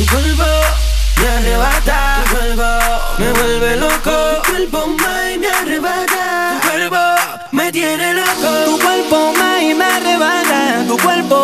Tu cuerpo me arrebata, tu cuerpo me vuelve loco. Tu cuerpo mai me arrebata, tu cuerpo me tiene loco. Tu cuerpo mai me arrebata, tu cuerpo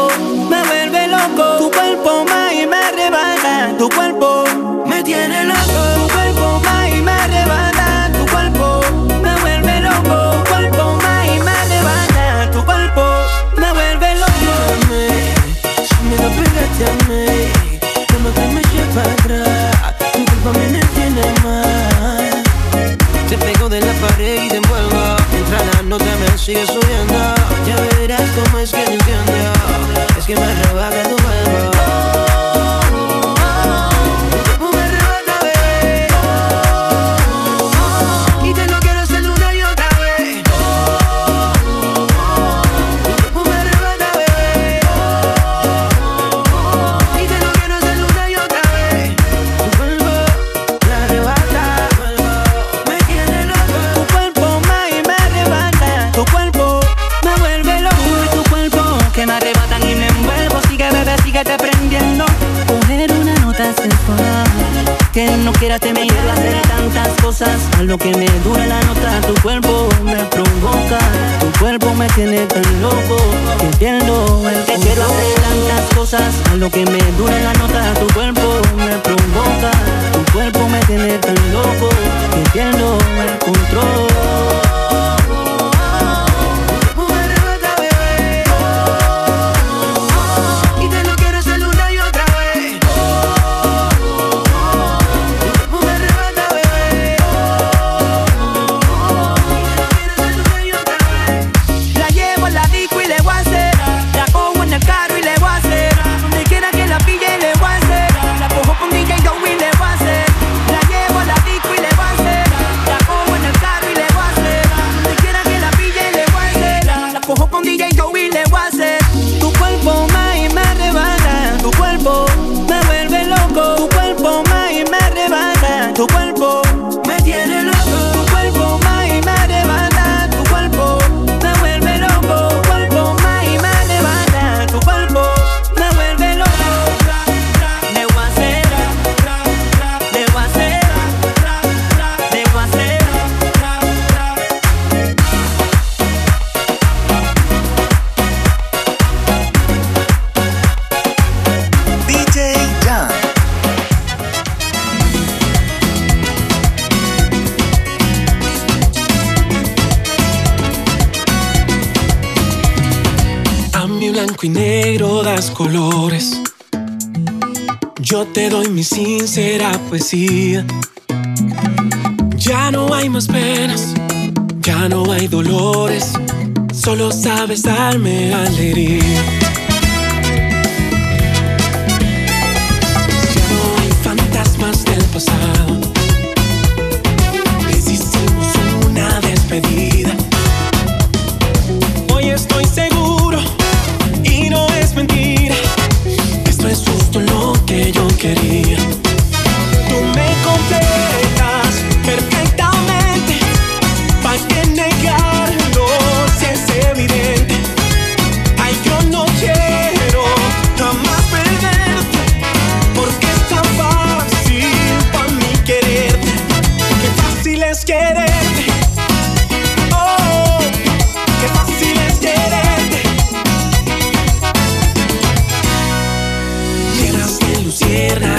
Ya no hay más penas, ya no hay dolores, solo sabes darme alegría. luciérnagas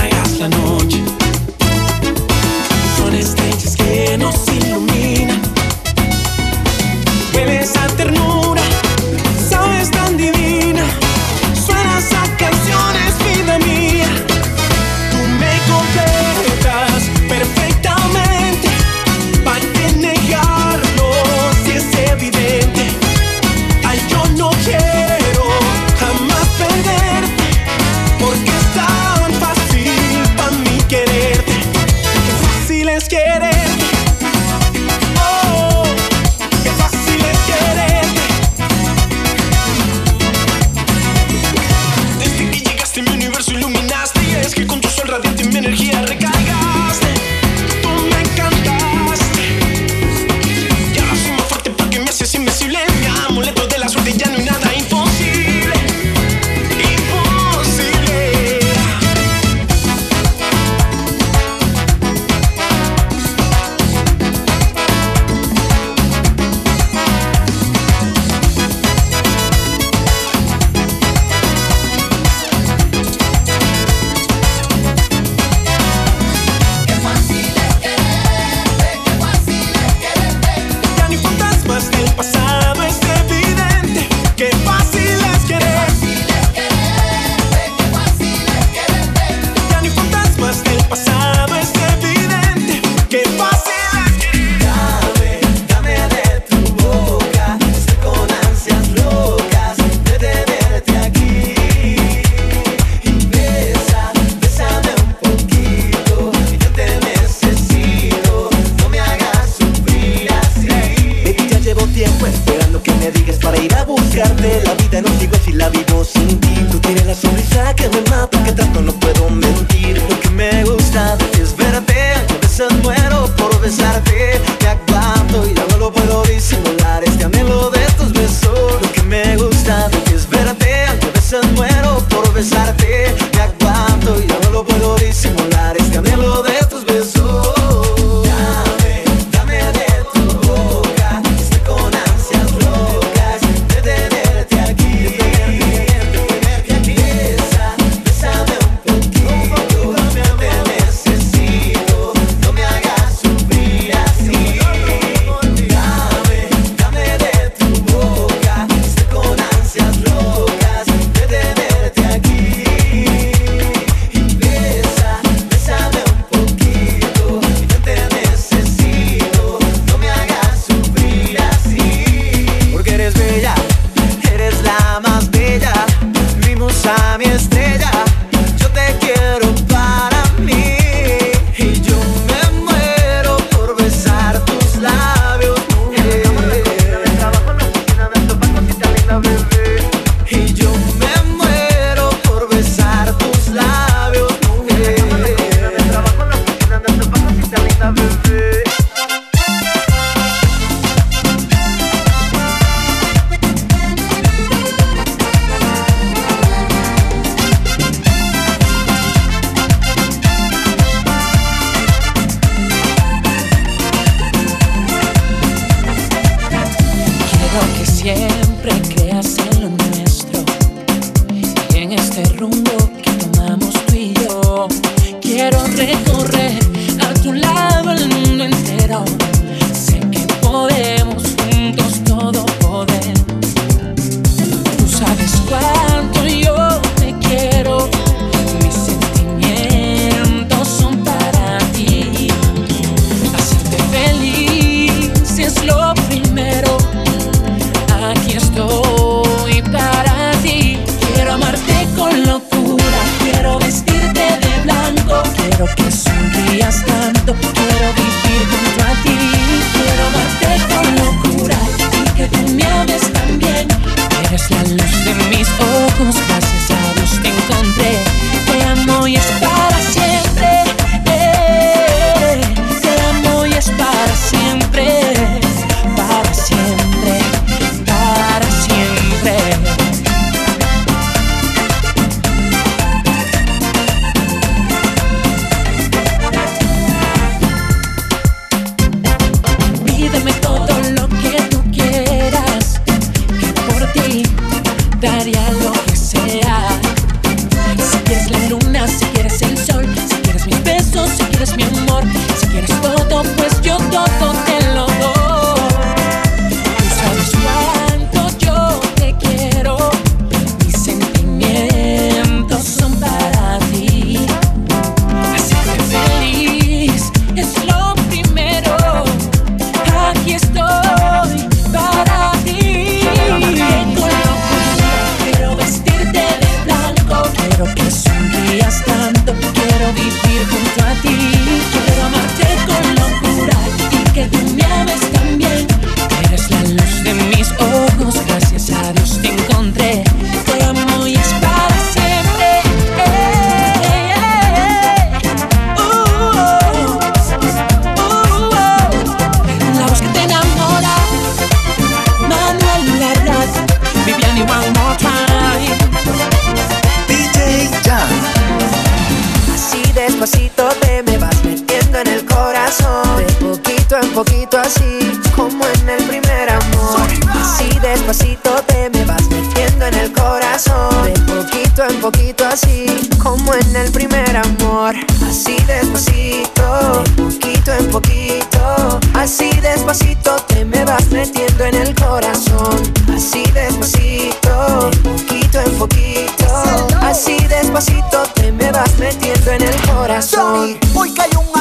así, como en el primer amor. Así despacito te me vas metiendo en el corazón. De poquito en poquito así, como en el primer amor. Así despacito, de poquito en poquito. Así despacito te me vas metiendo en el corazón. Así despacito, de poquito en poquito. Así despacito te me vas metiendo en el corazón. Hoy un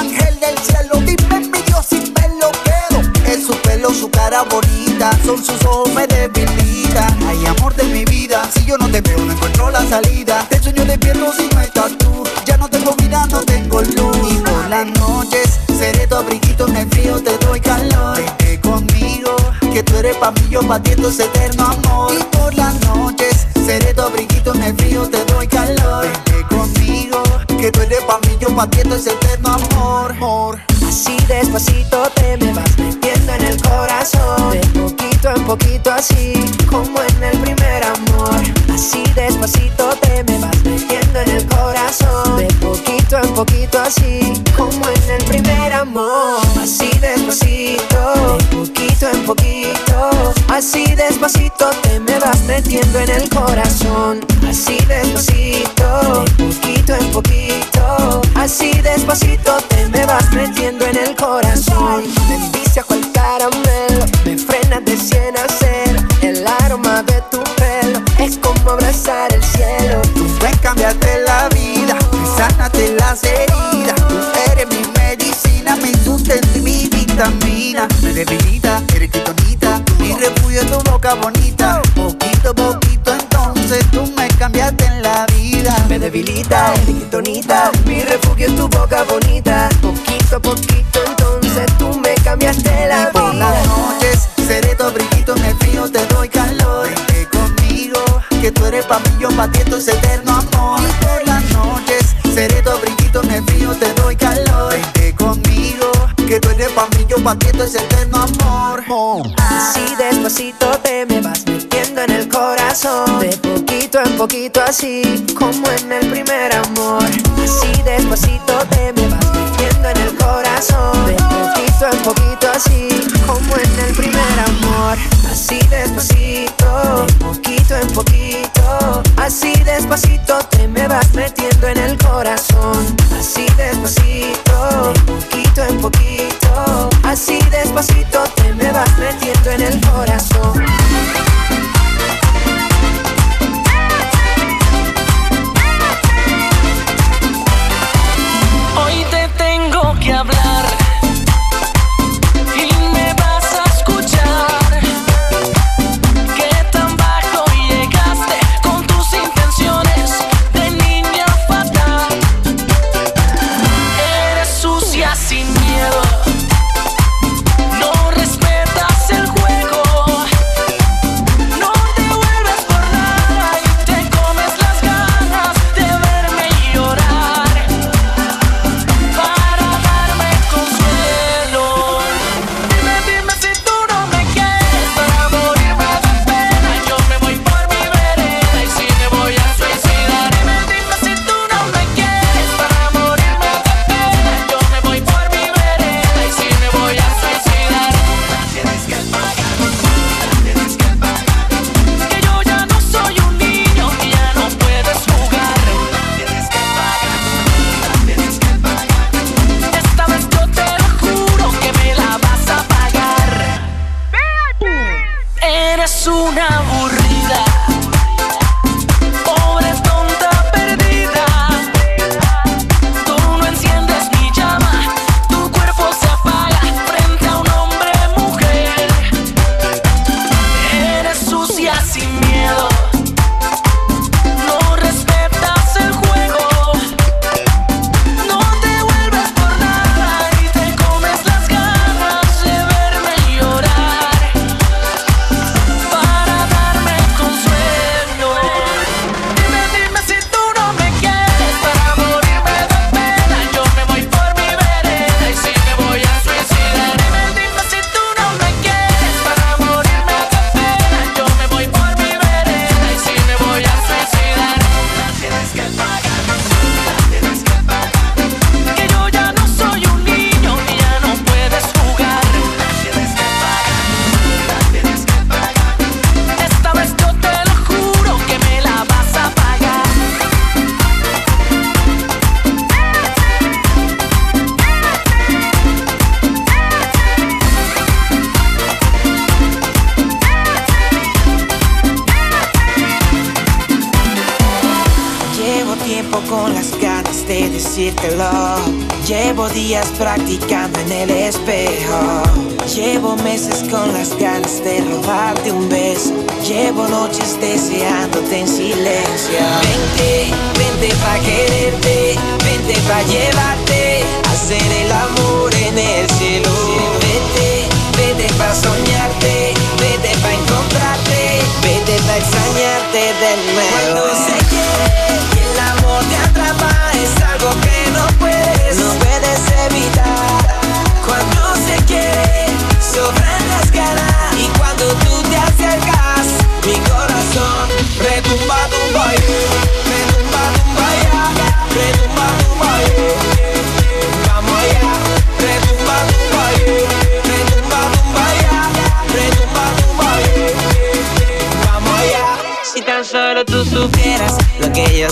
su cara bonita, son sus ojos me debilita. Hay amor de mi vida, si yo no te veo, no encuentro la salida. Del sueño despierto si no estás tú, ya no tengo vida, no tengo luz. Y por las noches seré tu abriguito en el frío, te doy calor. Vete conmigo, que tú eres pa' mí, yo pa' ti, esto es eterno amor. Y por las noches seré tu abriguito en el frío, te doy calor. Vete conmigo, que tú eres pa' mí, yo pa' ti, esto es eterno amor. amor. Así despacito te me vas metiendo poquito así, como en el primer amor. Así despacito te me vas metiendo en el corazón. De poquito en poquito así, como en el primer amor. Así despacito, de poquito en poquito. Así despacito te me vas metiendo en el corazón. Así despacito, de poquito en poquito. Así despacito te me vas metiendo en el corazón. Me envicia cual caramelo ganas de cien hacer. El aroma de tu pelo es como abrazar el cielo. Tú me cambiaste la vida, me sanaste las heridas. Tú eres mi medicina, mi sustento y mi vitamina. Me debilita, eres quitonita, mi refugio es tu boca bonita. Poquito, a poquito, entonces tú me cambiaste la vida. Me debilita, eres quitonita, mi refugio es tu boca bonita. Poquito, a poquito, entonces tú me cambiaste la vida. La noche Seré tu abriguito en el frío, te doy calor. Vente conmigo, que tú eres pa' mí, yo pa' ti, es eterno amor. Por las noches, seré tu abriguito en el frío, te doy calor. Vente conmigo, que tú eres pa' mí, yo pa' ti, es eterno amor. Así despacito te me vas metiendo en el corazón. De poquito en poquito así, como en el primer amor. Así despacito te me vas metiendo en el corazón. De poquito en poquito así, como en el primer amor. Así despacito, poquito en poquito. Así despacito te me vas metiendo en el corazón. Así despacito, poquito en poquito. Así despacito te me vas metiendo en el corazón.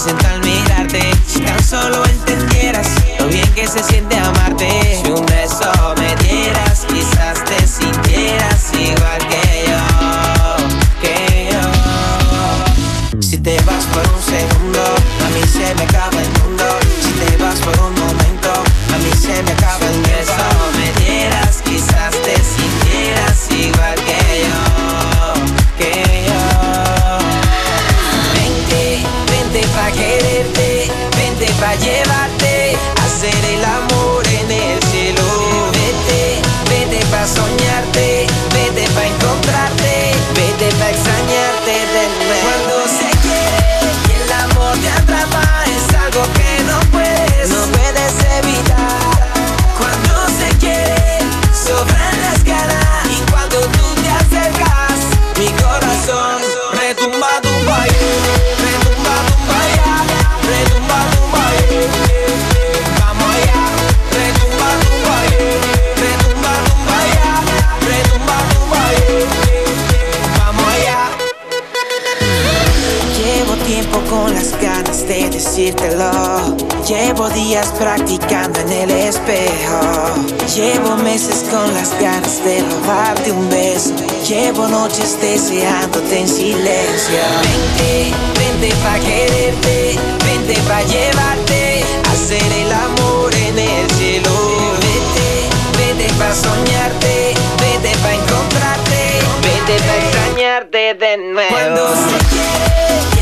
Llevarte Llevo días practicando en el espejo. Llevo meses con las ganas de robarte un beso. Llevo noches deseándote en silencio. Vente, vente pa' quererte. Vente pa' llevarte. Hacer el amor en el cielo. Vete, vete pa' soñarte. Vete pa' encontrarte. Vete pa' extrañarte de nuevo. Cuando se quiere.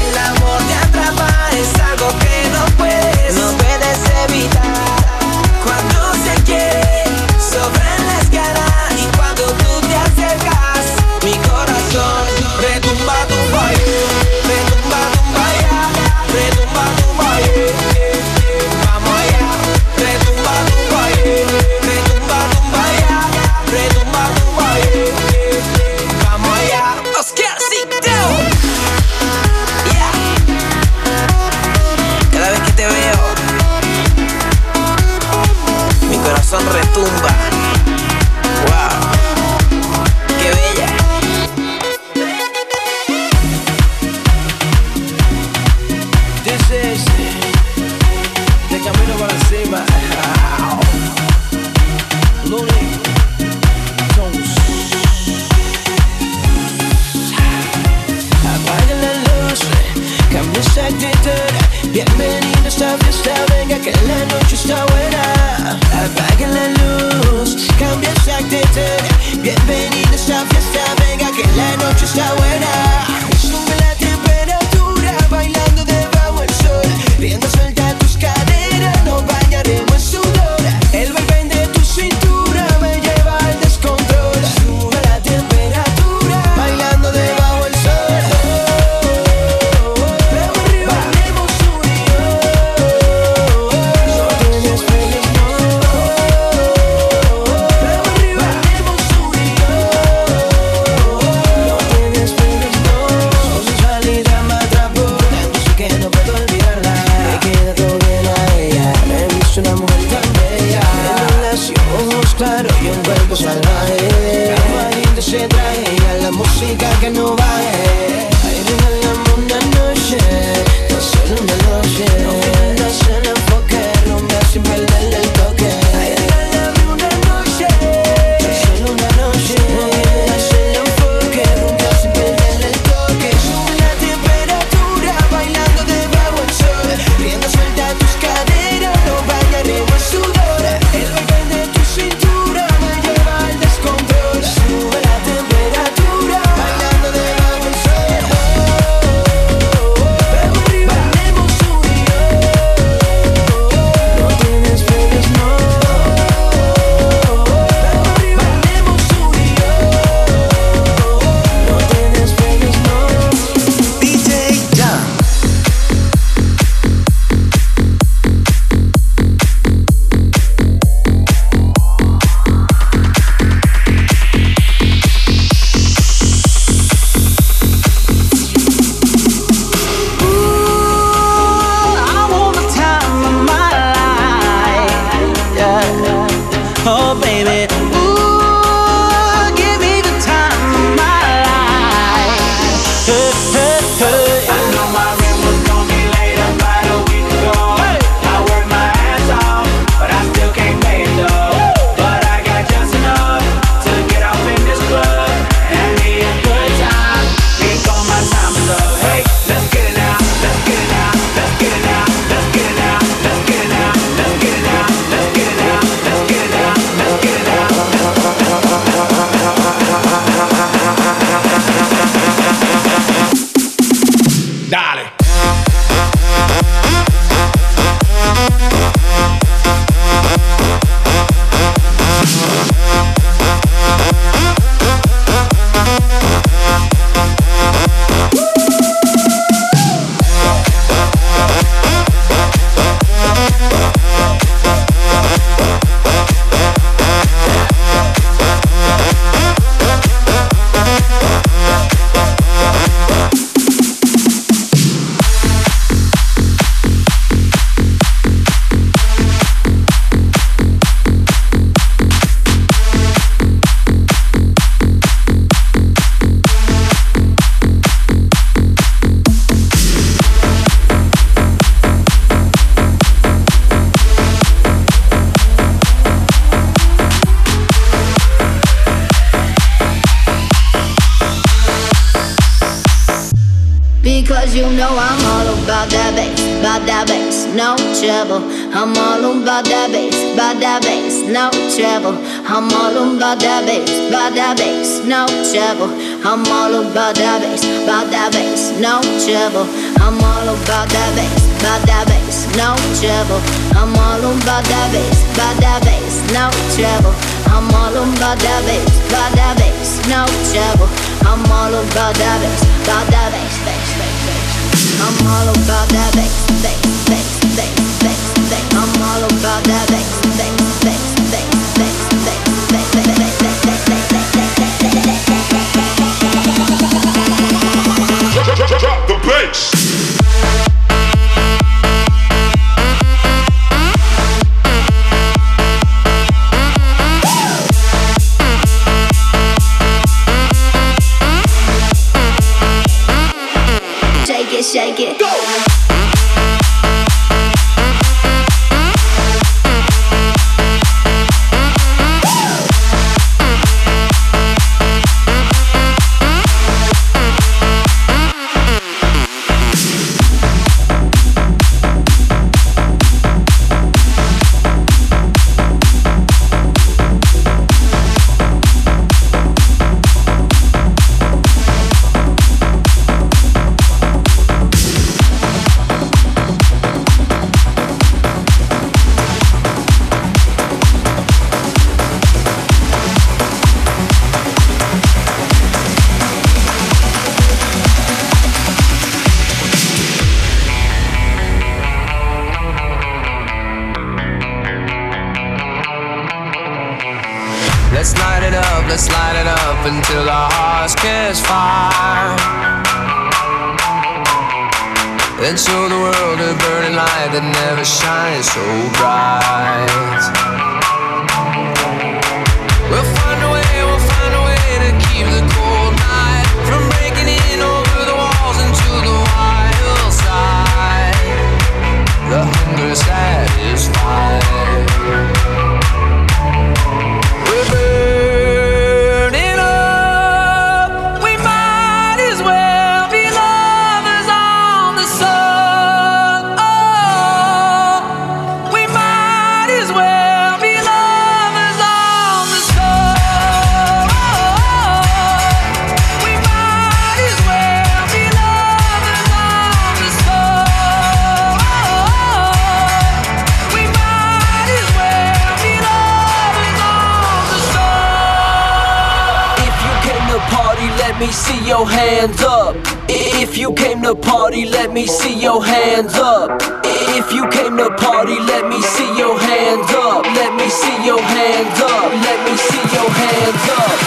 if you came to party, let me see your hands up. Let me see your hands up. Let me see your hands up.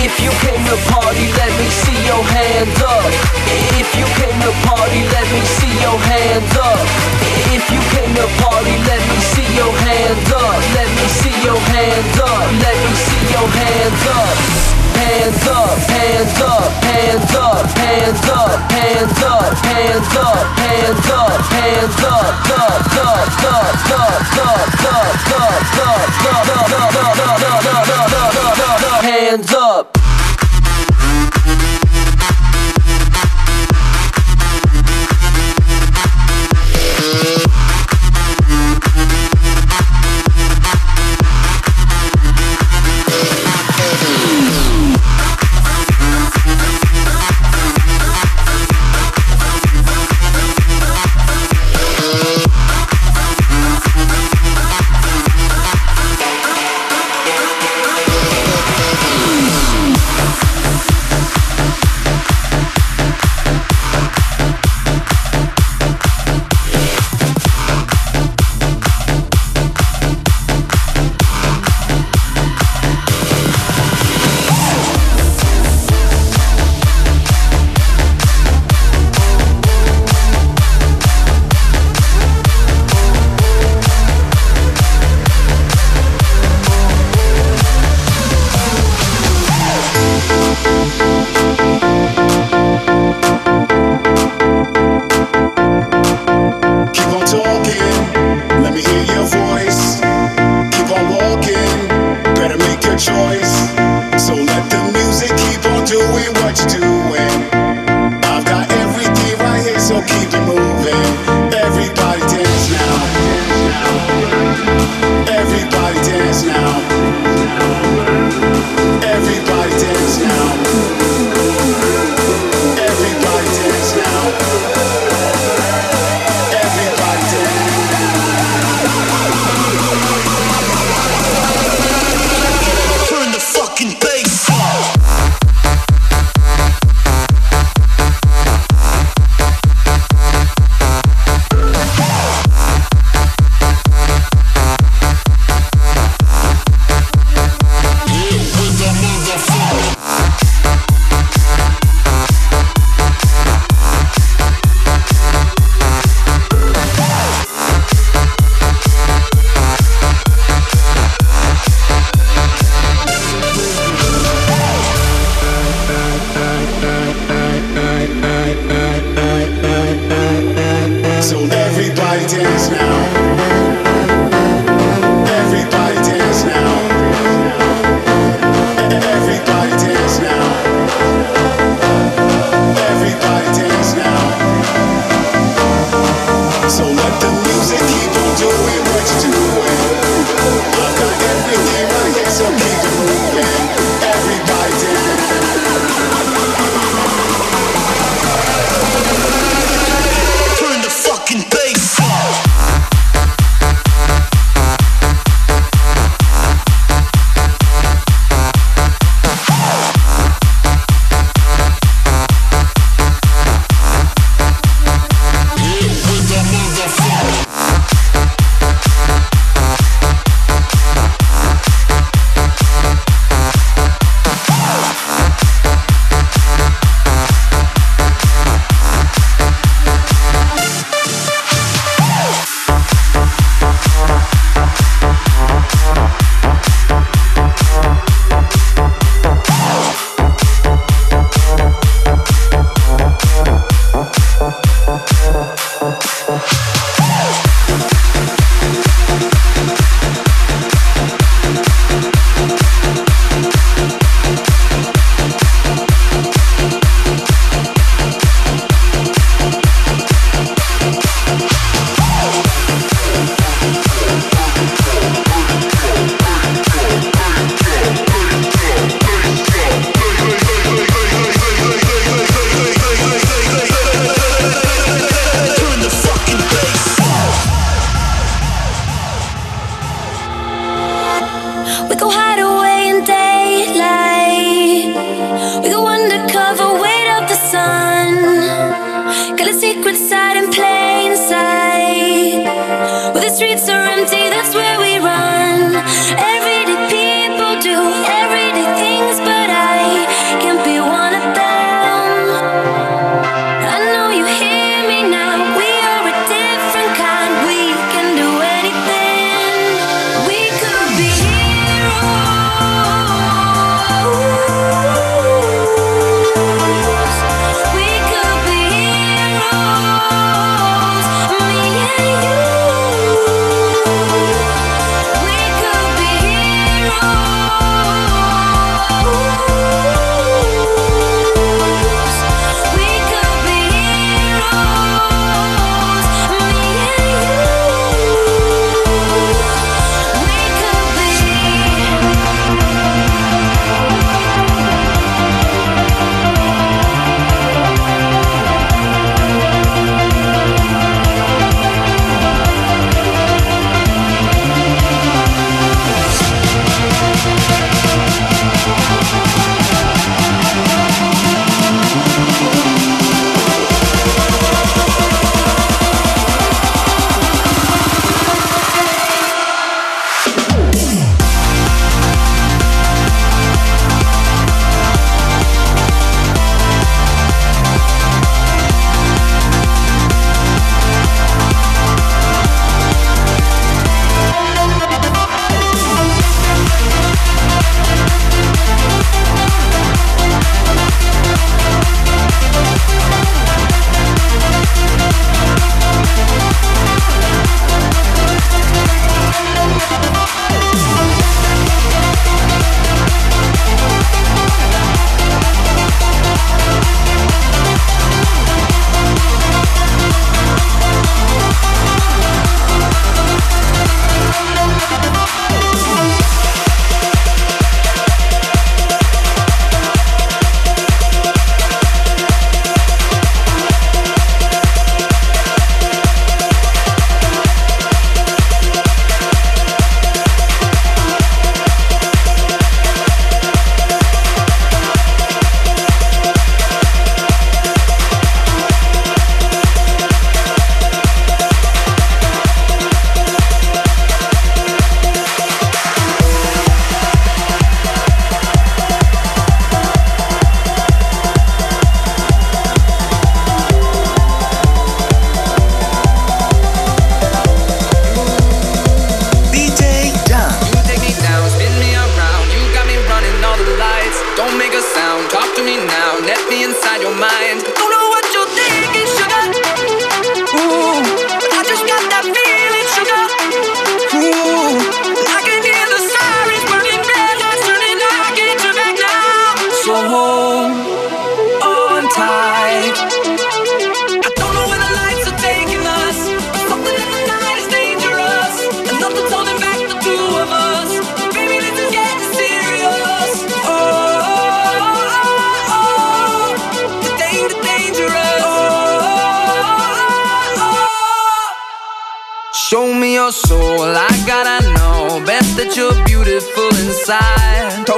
If you came to party, let me see your hands up. If you came to party, let me see your hands up. If you came to party, let me see your hands up. Let me see your hands up. Let me see your hands up hands up, hands up, hands up, hands up, hands up, hands up, hands up, hands up, up, up, up, up, up, up, up, up, up, up, up, up, up, up, up, up, hands up.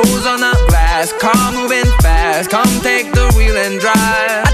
toes on the glass, car moving fast. Come take the wheel and drive.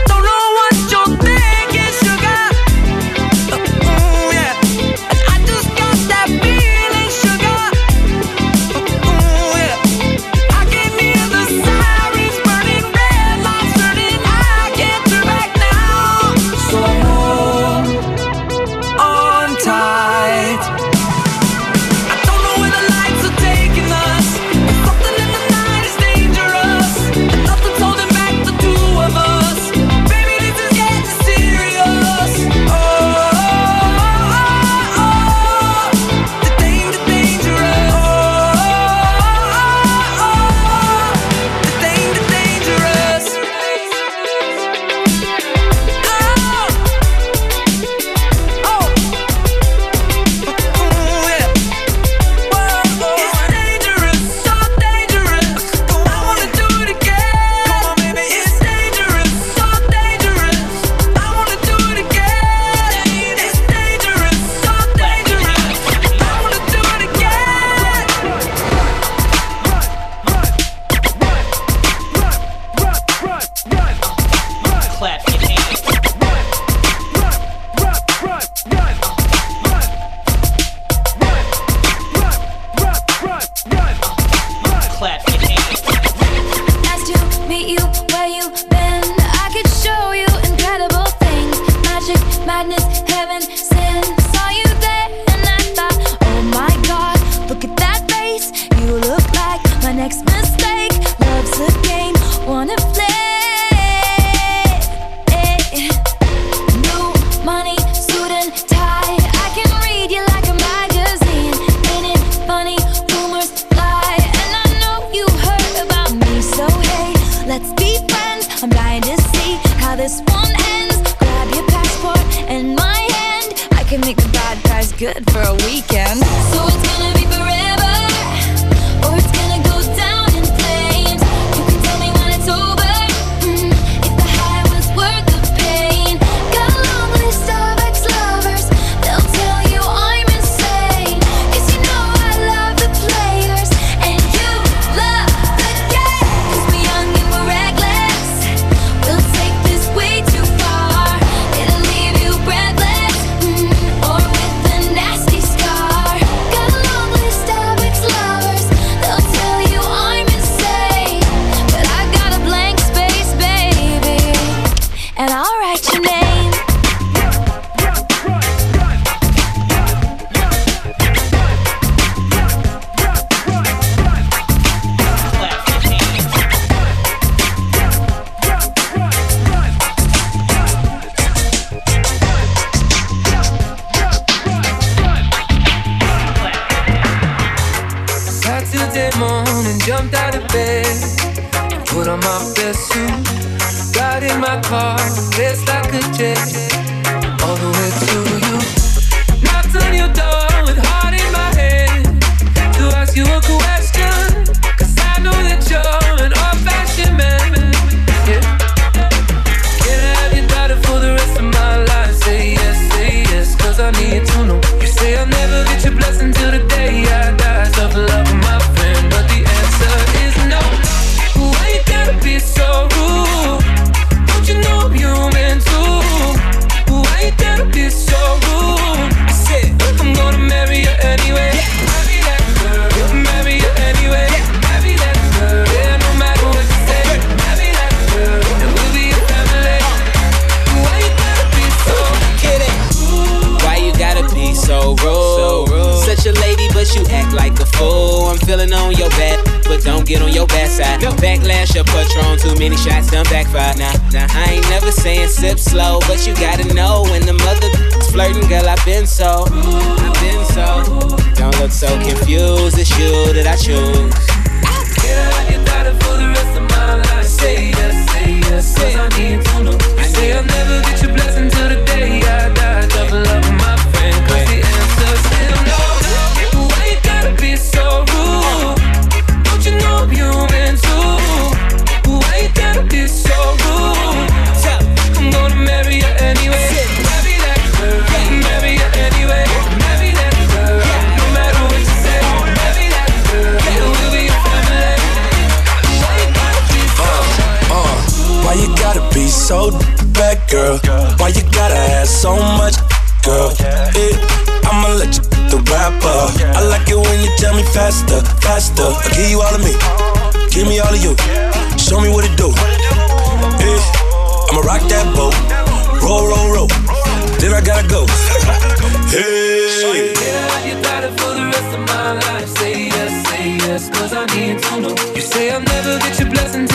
hey. Yeah, you got it for the rest of my life. Say yes, say yes, cause I need to know. You say I'll never get your blessing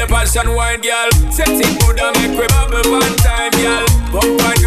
the passion wine, girl. Setting it and make we bubble one time, girl. Bump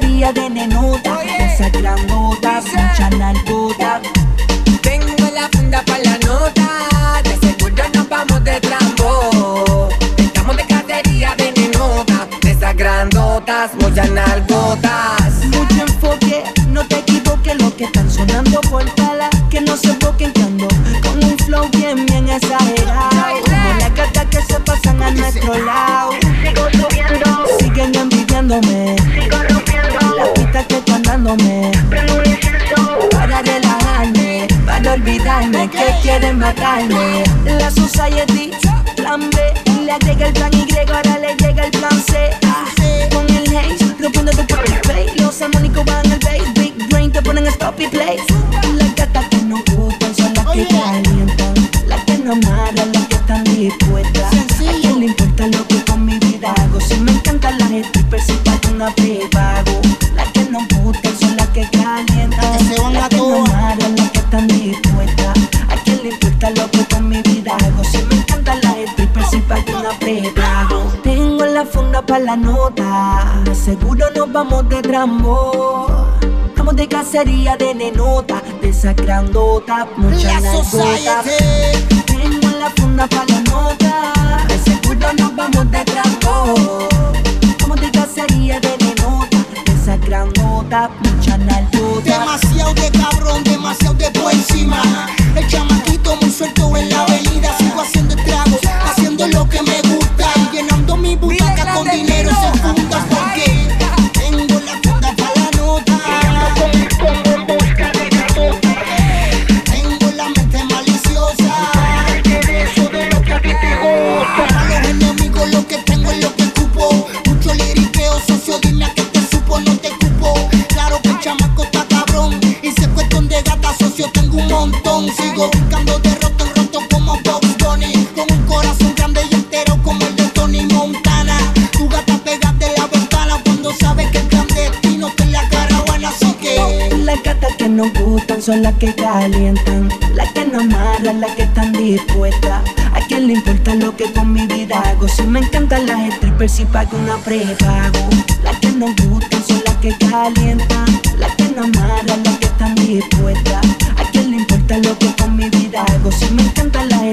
Vamos de nenota, esa grandota, mucha nalgota. Tengo la funda para la nota, de seguro nos vamos de trambo. Estamos de cacería de nenota, de esas grandotas, muchas nalgotas. Mucho enfoque, no te equivoques, lo que están sonando por tala, que no se enfoquen que ando con un flow bien, bien exagerado. Como las gatas que se pasan a nuestro lado. Quieren matarme. La Society, plan B, le agrega el plan Y, ahora le llega el plan C. Con el haze, rompiendo tu play. Los armónicos van al bass, big brain, te ponen stop y play. Las gatas que no gustan son las que calientan, las que no amarran, las que están dispuestas. ¿A quién le importa lo que con mi vida hago? Si me encantan las strippers, si pago una prepago. Una prepago. Tengo la funda para la nota, seguro nos vamos de trambo. Vamos de cacería de nenota, de esa grandota, mucha La. Tengo la funda para la nota, seguro nos vamos de trambo. Vamos de cacería de nenota, de esa grandota, mucha. Demasiado de cabrón, demasiado de por encima. El chamaquito muy suelto en la Sigo buscando de roto en roto como Box Bunny. Con un corazón grande y entero como el de Tony Montana. Tu gata pega de la ventana cuando sabes que el clandestino te la caravana. Así que. Las gatas que nos gustan son las que calientan, las que no amarran, las que están dispuestas. ¿A quién le importa lo que con mi vida hago? Si me encantan las strippers, si pago una prepago. Las que nos gustan son las que calientan, las que no amarran, las que están dispuestas. ¿A quién le importa lo que con mi vida hago? Si me encantan las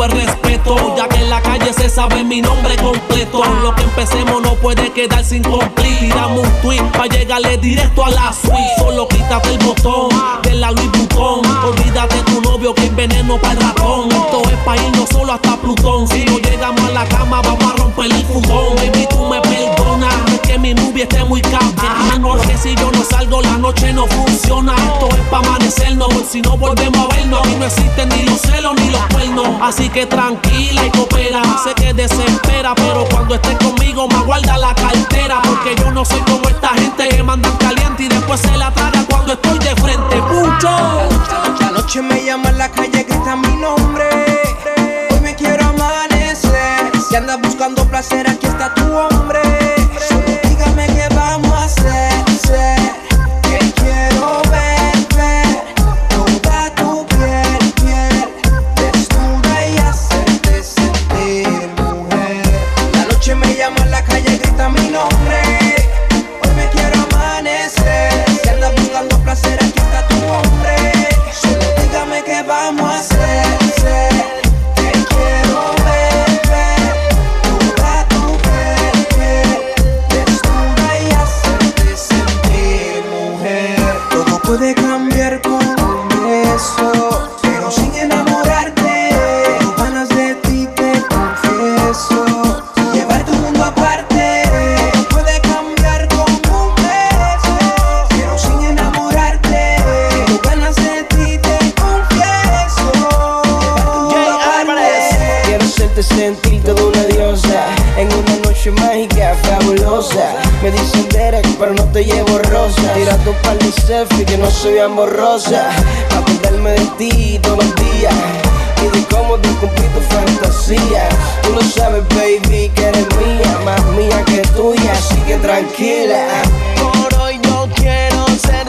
respeto, ya que en la calle se sabe mi nombre completo. Lo que empecemos no puede quedar sin cumplir. Tiramos un tweet para llegarle directo a la suite. Solo quítate el botón de la Louis Vuitton. Olvídate tu novio que es veneno para el ratón. Esto es para irnos solo hasta Plutón. Si no llegamos a la cama, vamos a romper el fugón. Baby, tú me perdonas que mi movie esté muy cabrón. Hermano, ah. que si yo no salgo, la noche no funciona. Esto es pa' amanecernos, si no volvemos a vernos. Y no existen ni los celos ni los cuernos. Así que tranquila y coopera. Ah. Sé que desespera, pero cuando estés conmigo, me guarda la cartera. Ah. Porque yo no soy como esta gente que mandan caliente y después se la traga cuando estoy de frente. ¡Pucho! La noche me llama en la calle, grita mi nombre. Hoy me quiero amanecer. Si andas buscando placer, aquí está tu hombre dime qué vamos a hacer. mis selfies que no se vean borrosas. Para acordarme de ti todos los días. Y de cómo te cumplí tu fantasía. Tú lo sabes, baby, que eres mía, más mía que tuya, así que tranquila. Por hoy no quiero ser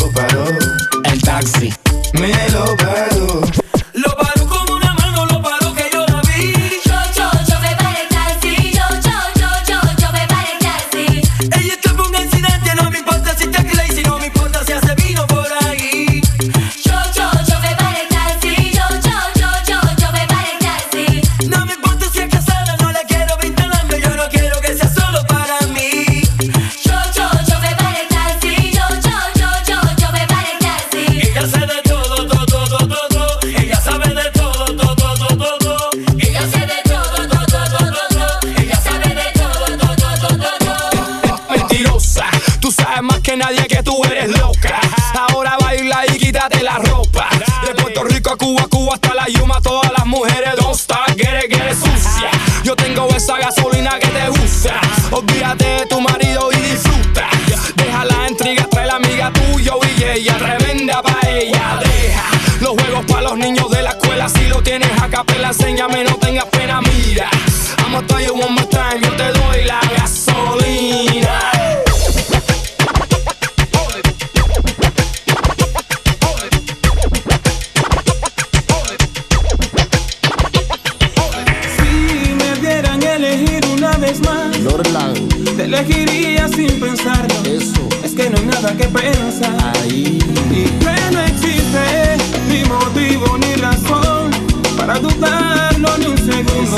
dudarlo ni un segundo.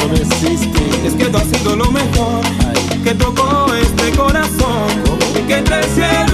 Es que tú has sido lo mejor que tocó este corazón y que trae el cielo.